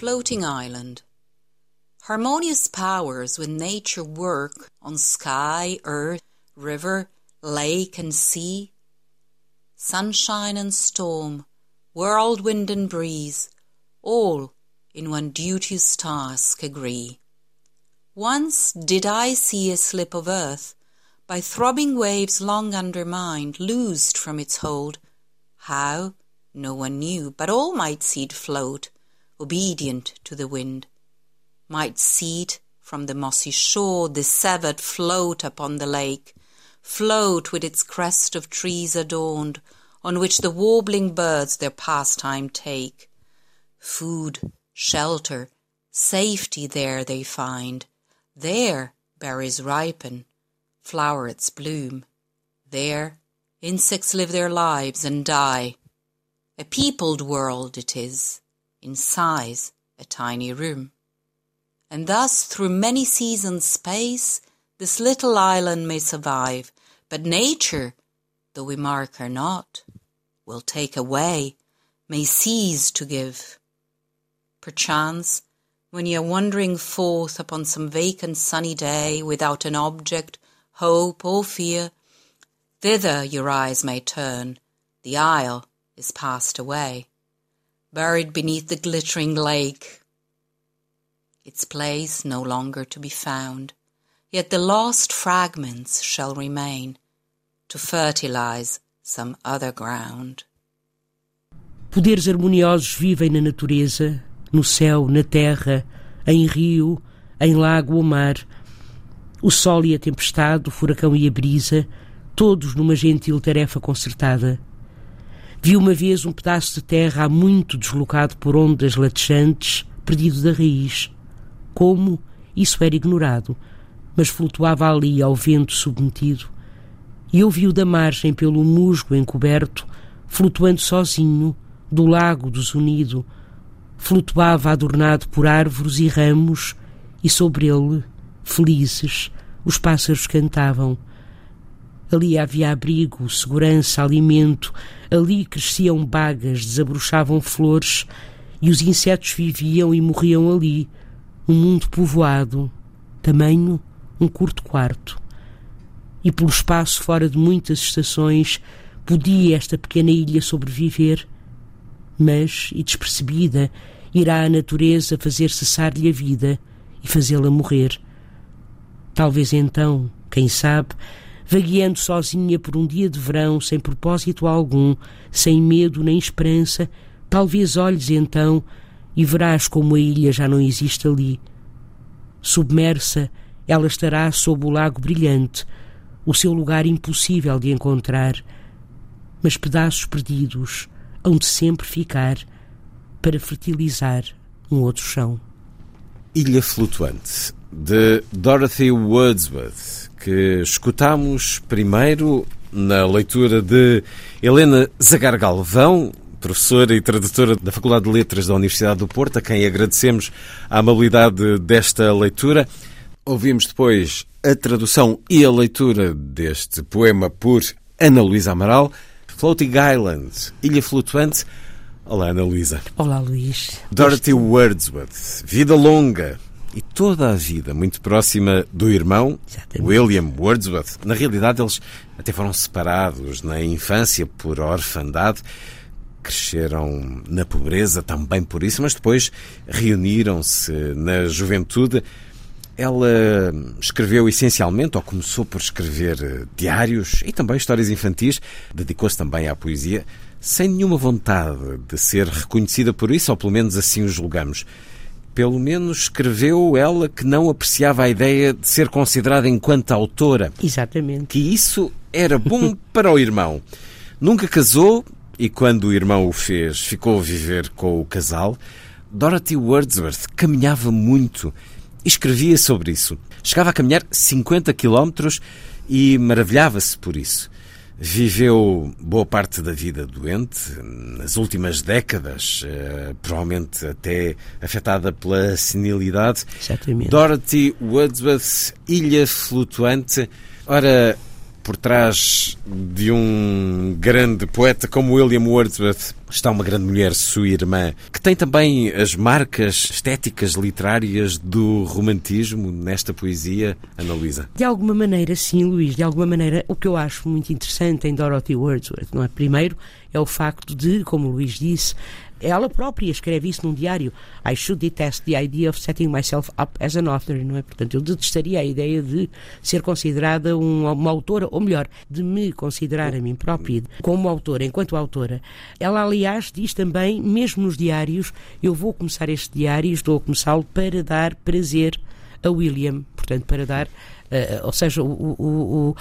Floating Island. Harmonious powers with nature work on sky, earth, river, lake, and sea. Sunshine and storm, whirlwind and breeze, all in one duteous task agree. Once did I see a slip of earth, by throbbing waves long undermined, loosed from its hold. How? No one knew, but all might see it float obedient to the wind, might see it from the mossy shore, the severed float upon the lake, float with its crest of trees adorned, on which the warbling birds their pastime take. Food, shelter, safety there they find. There berries ripen, flowerets bloom. There insects live their lives and die. A peopled world it is in size a tiny room. And thus through many seasons space this little island may survive, but nature, though we mark her not, will take away, may cease to give. Perchance, when ye are wandering forth upon some vacant sunny day without an object, hope, or fear, thither your eyes may turn, the isle is passed away buried beneath the glittering lake, its place no longer to be found, yet the lost fragments shall remain to fertilize some other ground. Poderes harmoniosos vivem na natureza, no céu, na terra, em rio, em lago ou mar. O sol e a tempestade, o furacão e a brisa, todos numa gentil tarefa concertada. Vi uma vez um pedaço de terra há muito deslocado por ondas latexantes, perdido da raiz. Como? Isso era ignorado, mas flutuava ali ao vento submetido. E eu vi-o da margem pelo musgo encoberto, flutuando sozinho, do lago desunido. Flutuava adornado por árvores e ramos, e sobre ele, felizes, os pássaros cantavam. Ali havia abrigo, segurança, alimento. Ali cresciam bagas, desabrochavam flores e os insetos viviam e morriam ali. Um mundo povoado, tamanho um curto quarto. E pelo espaço fora de muitas estações podia esta pequena ilha sobreviver. Mas, e despercebida, irá a natureza fazer cessar-lhe a vida e fazê-la morrer. Talvez então, quem sabe, vagueando sozinha por um dia de verão, sem propósito algum, sem medo nem esperança, talvez olhes então e verás como a ilha já não existe ali. Submersa, ela estará sob o lago brilhante, o seu lugar impossível de encontrar, mas pedaços perdidos hão de sempre ficar para fertilizar um outro chão. Ilha Flutuante, de Dorothy Wordsworth que escutamos primeiro na leitura de Helena Zagar Galvão, professora e tradutora da Faculdade de Letras da Universidade do Porto, a quem agradecemos a amabilidade desta leitura. Ouvimos depois a tradução e a leitura deste poema por Ana Luísa Amaral, Floating Island, Ilha Flutuante. Olá, Ana Luísa. Olá, Luís. Dorothy Wordsworth, Vida Longa, e toda a vida muito próxima do irmão, Exatamente. William Wordsworth. Na realidade, eles até foram separados na infância por orfandade, cresceram na pobreza também por isso, mas depois reuniram-se na juventude. Ela escreveu essencialmente, ou começou por escrever diários e também histórias infantis, dedicou-se também à poesia, sem nenhuma vontade de ser reconhecida por isso, ou pelo menos assim o julgamos. Pelo menos escreveu ela que não apreciava a ideia de ser considerada enquanto autora. Exatamente. Que isso era bom para o irmão. Nunca casou e quando o irmão o fez, ficou a viver com o casal. Dorothy Wordsworth caminhava muito e escrevia sobre isso. Chegava a caminhar 50 quilómetros e maravilhava-se por isso. Viveu boa parte da vida doente, nas últimas décadas, eh, provavelmente até afetada pela senilidade. Exatamente. Dorothy Wordsworth, Ilha Flutuante. Ora, por trás de um grande poeta como William Wordsworth está uma grande mulher, sua irmã, que tem também as marcas estéticas literárias do romantismo nesta poesia, Ana Luísa. De alguma maneira, sim, Luís, de alguma maneira, o que eu acho muito interessante em Dorothy Wordsworth, não é? Primeiro, é o facto de, como o Luís disse, ela própria escreve isso num diário. I should detest the idea of setting myself up as an author, não é? Portanto, eu detestaria a ideia de ser considerada uma, uma autora, ou melhor, de me considerar a mim própria como autora, enquanto autora. Ela, aliás, diz também, mesmo nos diários, eu vou começar este diário, estou a começá-lo para dar prazer a William, portanto, para dar Uh, ou seja, o, o, o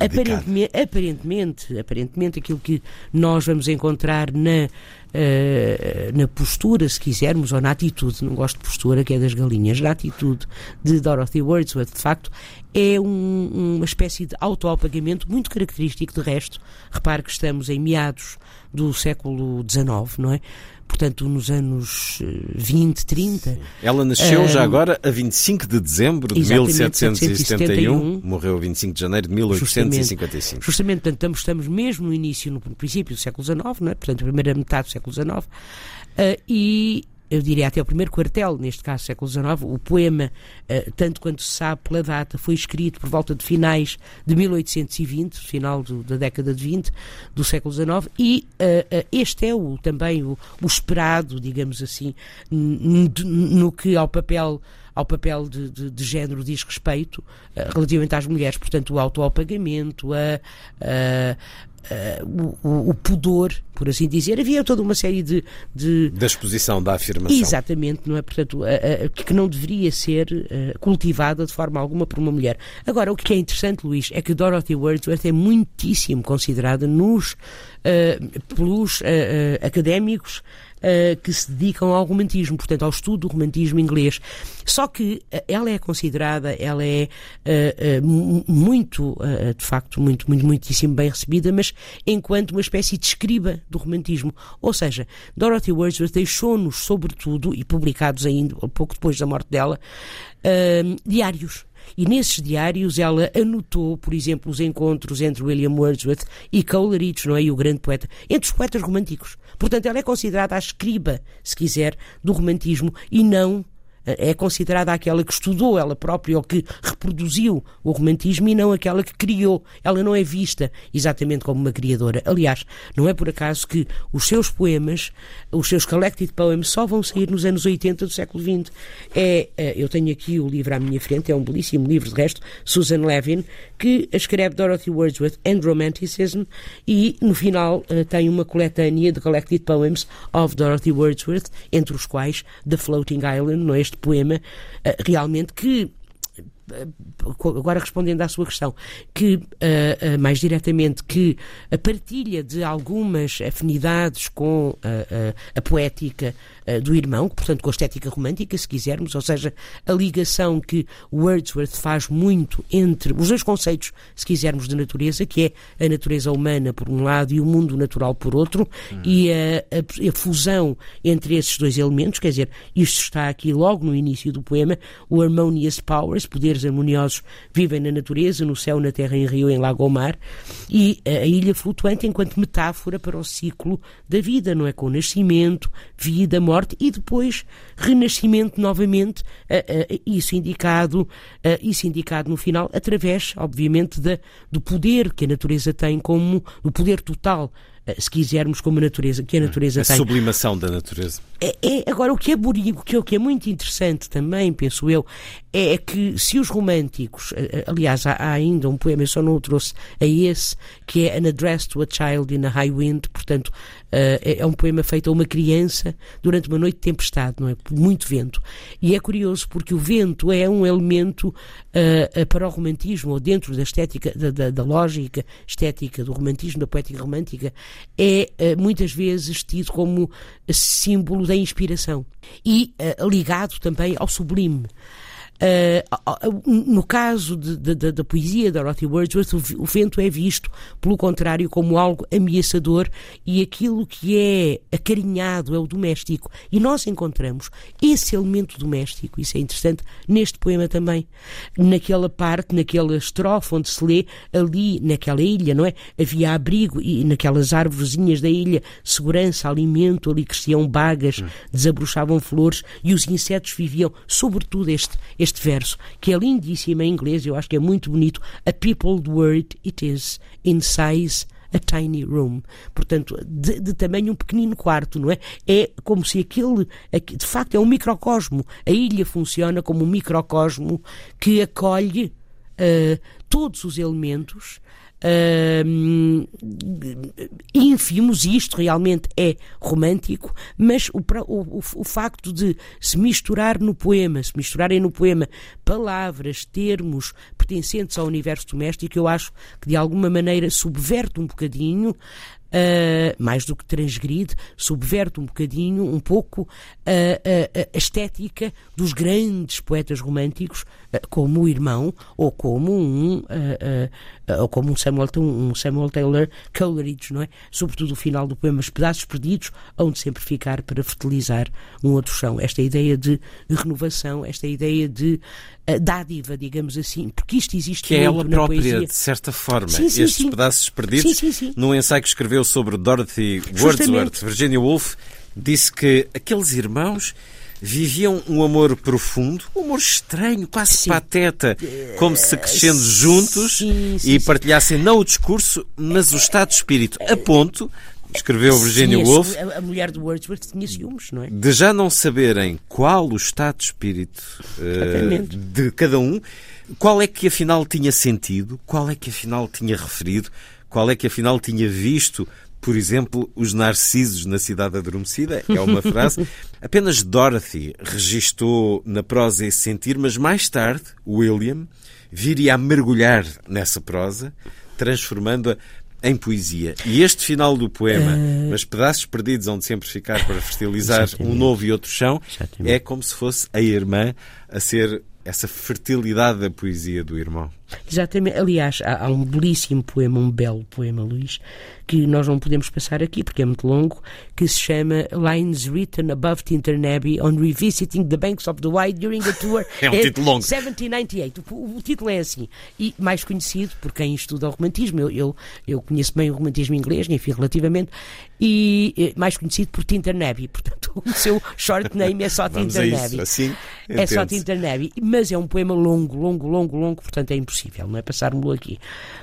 aparentemente, aparentemente, aparentemente, aquilo que nós vamos encontrar na, uh, na postura, se quisermos, ou na atitude, não gosto de postura, que é das galinhas, na atitude de Dorothy Wordsworth, de facto, é um, uma espécie de autoapagamento muito característico, de resto. Repare que estamos em meados do século XIX, não é? Portanto, nos anos 20, eh, 30. Sim. Ela nasceu uh, já agora a 25 de dezembro de 1771, morreu a 25 de janeiro de 1855. Justamente, justamente portanto, estamos mesmo no início, no princípio do século XIX, não é? portanto, a primeira metade do século XIX, uh, e eu diria até o primeiro quartel, neste caso século XIX, o poema, uh, tanto quanto se sabe pela data, foi escrito por volta de finais de 1820, final do, da década de 20 do século XIX, e uh, este é o, também o, o esperado, digamos assim, no que ao papel ao papel de, de, de género diz respeito uh, relativamente às mulheres, portanto o autoapagamento, a, Uh, o, o, pudor, por assim dizer. Havia toda uma série de. de... Da exposição, da afirmação. Exatamente, não é? Portanto, uh, uh, que não deveria ser cultivada de forma alguma por uma mulher. Agora, o que é interessante, Luís, é que Dorothy Wordsworth é muitíssimo considerada nos, pelos académicos uh, que se dedicam ao romantismo, portanto, ao estudo do romantismo inglês. Só que uh, ela é considerada, ela é uh, muito, de facto, muito, muito, muitíssimo bem recebida, mas enquanto uma espécie de escriba do romantismo. Ou seja, Dorothy Wordsworth deixou-nos, sobretudo, e publicados ainda pouco depois da morte dela, diários e nesses diários ela anotou, por exemplo, os encontros entre William Wordsworth e Coleridge, não é? E o grande poeta, entre os poetas românticos. Portanto, ela é considerada a escriba, se quiser, do romantismo e não é considerada aquela que estudou ela própria ou que reproduziu o romantismo e não aquela que criou. Ela não é vista exatamente como uma criadora. Aliás, não é por acaso que os seus poemas, os seus collected poems, só vão sair nos anos 80 do século XX. É, é, eu tenho aqui o livro à minha frente, é um belíssimo livro, de resto, Susan Levin, que escreve Dorothy Wordsworth and Romanticism e no final eh, tem uma coletânea de collected poems of Dorothy Wordsworth, entre os quais The Floating Island, não é este poema, eh, realmente que eh, agora respondendo à sua questão, que uh, mais diretamente que a partilha de algumas afinidades com a poética do irmão, portanto com a estética romântica, se quisermos, ou seja, a ligação que Wordsworth faz muito entre os dois conceitos, se quisermos, de natureza, que é a natureza humana por um lado e o mundo natural por outro, uhum. e a, a, a, fusão entre esses dois elementos, quer dizer, isto está aqui logo no início do poema, o Harmonious Powers, poderes harmoniosos vivem na natureza, no céu, na terra, em rio, em lago ou mar, e a ilha flutuante enquanto metáfora para o ciclo da vida, não é? Com o nascimento, vida, morte e depois renascimento novamente, isso indicado, isso indicado no final através, obviamente, da, do poder que a natureza tem como, o poder total se quisermos, como a natureza, que a natureza a tem. A sublimação da natureza. É, é, agora, o que é bonito, o que é muito interessante também, penso eu, é que se os românticos, aliás, há, há ainda um poema, eu só não o trouxe a esse, que é An Address to a Child in a High Wind, portanto, é, é um poema feito a uma criança durante uma noite de tempestade, não é? Muito vento. E é curioso porque o vento é um elemento uh, para o romantismo, ou dentro da estética, da, da, da, lógica estética do romantismo, da poética romântica, é uh, muitas vezes tido como símbolo da inspiração e uh, ligado também ao sublime. Uh, no caso da poesia de Dorothy Wordsworth, o, o, vento é visto, pelo contrário, como algo ameaçador e aquilo que é acarinhado é o doméstico. E nós encontramos esse elemento doméstico, isso é interessante, neste poema também. Naquela parte, naquela estrofe onde se lê, ali naquela ilha, não é? Havia abrigo e naquelas árvorezinhas da ilha, segurança, alimento, ali cresciam bagas, hum. desabrochavam flores e os insetos viviam, sobretudo este, este este verso, que é lindíssimo em inglês, eu acho que é muito bonito. A peopled word it is, in size a tiny room. Portanto, de, de, tamanho um pequenino quarto, não é? É como se aquele, de facto, é um microcosmo. A ilha funciona como um microcosmo que acolhe uh, todos os elementos Uh, ínfimos, e isto realmente é romântico, mas o, o, o, facto de se misturar no poema, se misturarem no poema palavras, termos pertencentes ao universo doméstico, eu acho que de alguma maneira subverte um bocadinho Uh, mais do que transgride, subverte um bocadinho, um pouco, a, a, estética dos grandes poetas românticos, uh, como o irmão, ou como um, uh, ou como um Samuel, um Samuel Taylor Coleridge, não é? Sobretudo o final do poema Os Pedaços Perdidos, onde sempre ficar para fertilizar um outro chão. Esta ideia de renovação, esta ideia de dádiva, digamos assim, porque isto existe que é ela própria, poesia. de certa forma, sim, sim, estes sim. pedaços perdidos, num ensaio que escreveu sobre Dorothy Wordsworth, Virginia Woolf, disse que aqueles irmãos viviam um amor profundo, um amor estranho, quase sim. pateta, como se crescendo juntos sim, sim, e partilhassem não o discurso, mas o estado de espírito, a ponto escreveu Virginia Woolf. A, mulher do Wordsworth tinha ciúmes, não é? De já não saberem qual o estado de espírito uh, de cada um, qual é que afinal tinha sentido, qual é que afinal tinha referido, qual é que afinal tinha visto, por exemplo, os narcisos na cidade adormecida, é uma frase. Apenas Dorothy registou na prosa esse sentir, mas mais tarde, William viria a mergulhar nessa prosa, transformando-a em poesia. E este final do poema, uh... mas pedaços perdidos onde sempre ficar para fertilizar um novo e outro chão, é como se fosse a irmã a ser essa fertilidade da poesia do irmão. Exatamente. Aliás, há, há, um belíssimo poema, um belo poema, Luís, que nós não podemos passar aqui porque é muito longo, que se chama Lines Written Above Tinternabie on Revisiting the Banks of the Wye During a Tour é um título longo. 1798. O, o, título é assim. E mais conhecido por quem estuda o romantismo. Eu, eu, eu conheço bem o romantismo inglês, enfim, relativamente, e mais conhecido por Tinternabie. Portanto, o seu short name é só Tinternabie. Assim, é só Tinternabie. Mas é um poema longo, longo, longo, longo, portanto é impossível, não é passar-me aqui.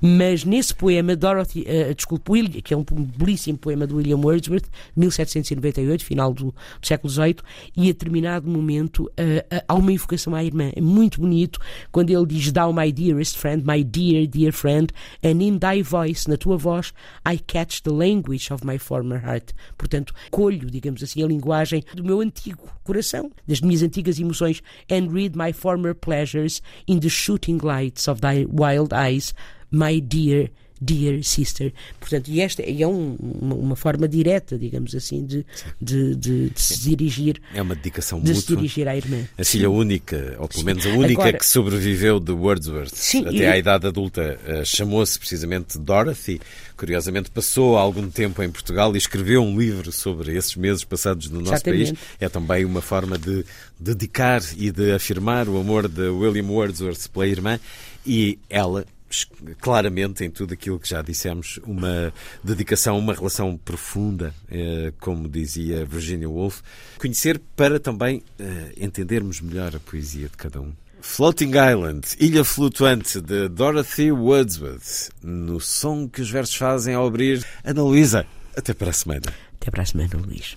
Mas nesse poema, Dorothy, uh, desculpe, William, que é um belíssimo poema de William Wordsworth, 1798, final do, do século XVIII, e a determinado momento uh, uh, há uma invocação à irmã. É muito bonito quando ele diz: Thou, my dearest friend, my dear, dear friend, and in thy voice, na tua voz, I catch the language of my former heart. Portanto, colho, digamos assim, a linguagem do meu antigo coração, das minhas antigas emoções, and read my former pleasures in the shooting lights of thy wild eyes my dear Dear Sister. Portanto, e esta é um, uma, uma, forma direta, digamos assim, de, de, de, de, se dirigir. É uma dedicação de mútua. se dirigir à irmã. A filha única, ou pelo menos a única Agora, que sobreviveu de Wordsworth sim, até e... à idade adulta, uh, chamou-se precisamente Dorothy. Curiosamente, passou algum tempo em Portugal e escreveu um livro sobre esses meses passados no nosso Exatamente. país. É também uma forma de dedicar e de afirmar o amor de William Wordsworth pela irmã. E ela claramente em tudo aquilo que já dissemos, uma dedicação, uma relação profunda, eh, como dizia Virginia Woolf. Conhecer para também eh, entendermos melhor a poesia de cada um. Floating Island, Ilha Flutuante, de Dorothy Wordsworth, no som que os versos fazem ao abrir. Ana Luísa, Até para a semana. Até para a semana, Luís.